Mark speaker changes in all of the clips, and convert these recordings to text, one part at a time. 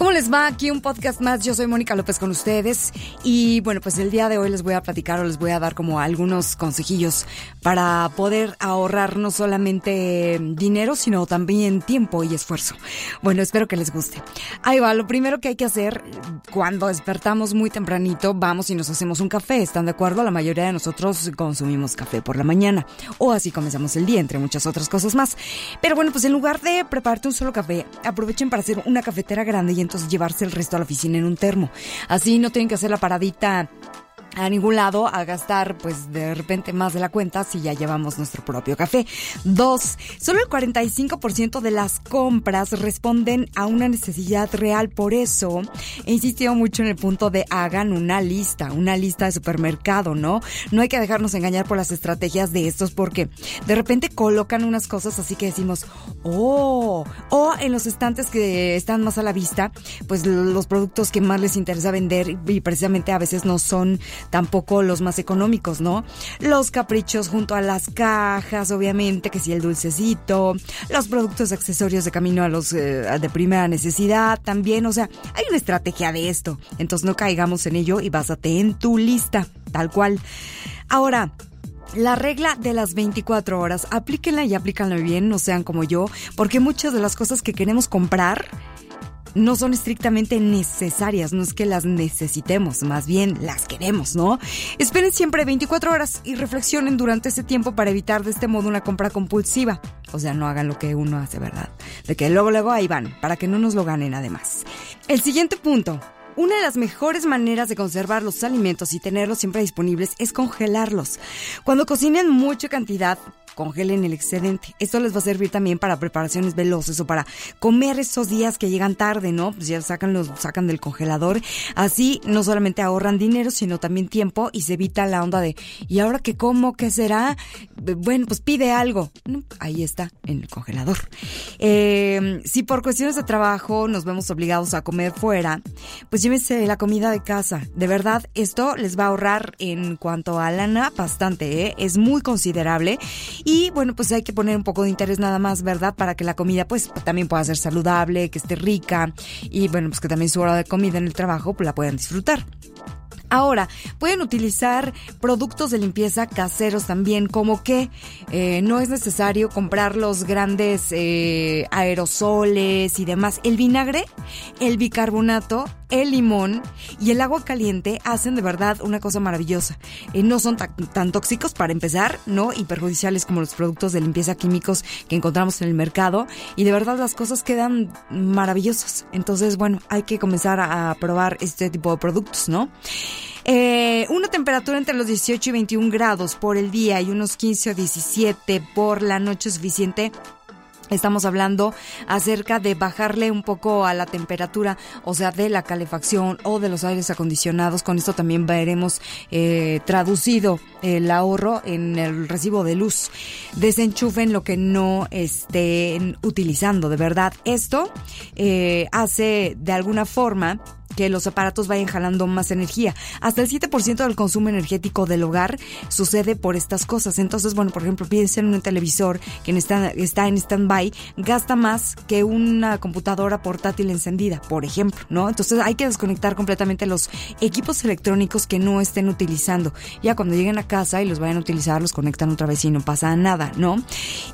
Speaker 1: ¿Cómo les va? Aquí un podcast más. Yo soy Mónica López con ustedes. Y bueno, pues el día de hoy les voy a platicar o les voy a dar como algunos consejillos para poder ahorrar no solamente dinero, sino también tiempo y esfuerzo. Bueno, espero que les guste. Ahí va, lo primero que hay que hacer cuando despertamos muy tempranito, vamos y nos hacemos un café. ¿Están de acuerdo? La mayoría de nosotros consumimos café por la mañana. O así comenzamos el día, entre muchas otras cosas más. Pero bueno, pues en lugar de prepararte un solo café, aprovechen para hacer una cafetera grande y entonces llevarse el resto a la oficina en un termo. Así no tienen que hacer la paradita a ningún lado a gastar pues de repente más de la cuenta si ya llevamos nuestro propio café. Dos, solo el 45% de las compras responden a una necesidad real. Por eso he insistido mucho en el punto de hagan una lista, una lista de supermercado, ¿no? No hay que dejarnos engañar por las estrategias de estos porque de repente colocan unas cosas así que decimos, oh, o en los estantes que están más a la vista, pues los productos que más les interesa vender y precisamente a veces no son tampoco los más económicos, ¿no? Los caprichos junto a las cajas, obviamente, que si el dulcecito, los productos accesorios de camino a los eh, de primera necesidad también, o sea, hay una estrategia de esto. Entonces no caigamos en ello y básate en tu lista, tal cual. Ahora, la regla de las 24 horas, aplíquenla y aplícanla bien, no sean como yo, porque muchas de las cosas que queremos comprar no son estrictamente necesarias, no es que las necesitemos, más bien las queremos, ¿no? Esperen siempre 24 horas y reflexionen durante ese tiempo para evitar de este modo una compra compulsiva. O sea, no hagan lo que uno hace, ¿verdad? De que luego, luego ahí van, para que no nos lo ganen además. El siguiente punto. Una de las mejores maneras de conservar los alimentos y tenerlos siempre disponibles es congelarlos. Cuando cocinen mucha cantidad, congelen el excedente. Esto les va a servir también para preparaciones veloces o para comer esos días que llegan tarde, ¿no? Pues ya sacan los sacan del congelador. Así no solamente ahorran dinero, sino también tiempo y se evita la onda de ¿y ahora qué como? ¿Qué será? Bueno, pues pide algo. Ahí está, en el congelador. Eh, si por cuestiones de trabajo nos vemos obligados a comer fuera, pues llévense la comida de casa. De verdad, esto les va a ahorrar en cuanto a lana bastante, ¿eh? Es muy considerable y bueno, pues hay que poner un poco de interés nada más, ¿verdad? Para que la comida pues también pueda ser saludable, que esté rica y bueno, pues que también su hora de comida en el trabajo pues la puedan disfrutar. Ahora, pueden utilizar productos de limpieza caseros también, como que eh, no es necesario comprar los grandes eh, aerosoles y demás. El vinagre, el bicarbonato, el limón y el agua caliente hacen de verdad una cosa maravillosa. Eh, no son tan, tóxicos para empezar, ¿no? Y perjudiciales como los productos de limpieza químicos que encontramos en el mercado. Y de verdad las cosas quedan maravillosas. Entonces, bueno, hay que comenzar a probar este tipo de productos, ¿no? Eh, una temperatura entre los 18 y 21 grados por el día y unos 15 o 17 por la noche suficiente Estamos hablando acerca de bajarle un poco a la temperatura, o sea, de la calefacción o de los aires acondicionados. Con esto también veremos eh, traducido el ahorro en el recibo de luz. Desenchufen lo que no estén utilizando, de verdad. Esto eh, hace de alguna forma que los aparatos vayan jalando más energía. Hasta el 7% del consumo energético del hogar sucede por estas cosas. Entonces, bueno, por ejemplo, piensen en un televisor que está, en stand-by, gasta más que una computadora portátil encendida, por ejemplo, ¿no? Entonces hay que desconectar completamente los equipos electrónicos que no estén utilizando. Ya cuando lleguen a casa y los vayan a utilizar, los conectan otra vez y no pasa nada, ¿no?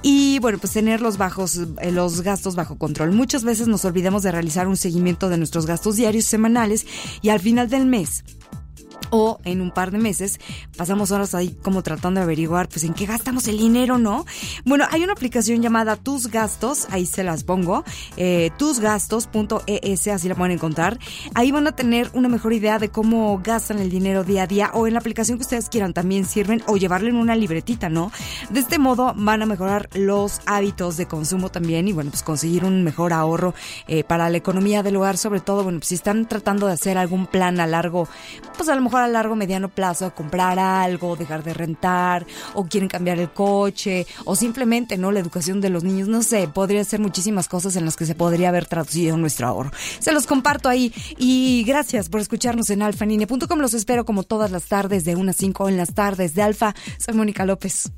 Speaker 1: Y bueno, pues tener los bajos, eh, los gastos bajo control. Muchas veces nos olvidamos de realizar un seguimiento de nuestros gastos diarios, semanales y al final del mes en un par de meses pasamos horas ahí como tratando de averiguar pues en qué gastamos el dinero, ¿no? Bueno, hay una aplicación llamada Tus Gastos, ahí se las pongo, eh, tusgastos.es, así la pueden encontrar. Ahí van a tener una mejor idea de cómo gastan el dinero día a día o en la aplicación que ustedes quieran también sirven o llevarle en una libretita, ¿no? De este modo van a mejorar los hábitos de consumo también y bueno, pues conseguir un mejor ahorro eh, para la economía del hogar, sobre todo, bueno, pues si están tratando de hacer algún plan a largo, pues a lo mejor a largo, mediano plazo, comprar algo, dejar de rentar, o quieren cambiar el coche, o simplemente, ¿no? La educación de los niños, no sé, podría ser muchísimas cosas en las que se podría haber traducido nuestro ahorro. Se los comparto ahí y gracias por escucharnos en alfanine.com. Los espero como todas las tardes de 1 a 5 en las tardes de Alfa. Soy Mónica López.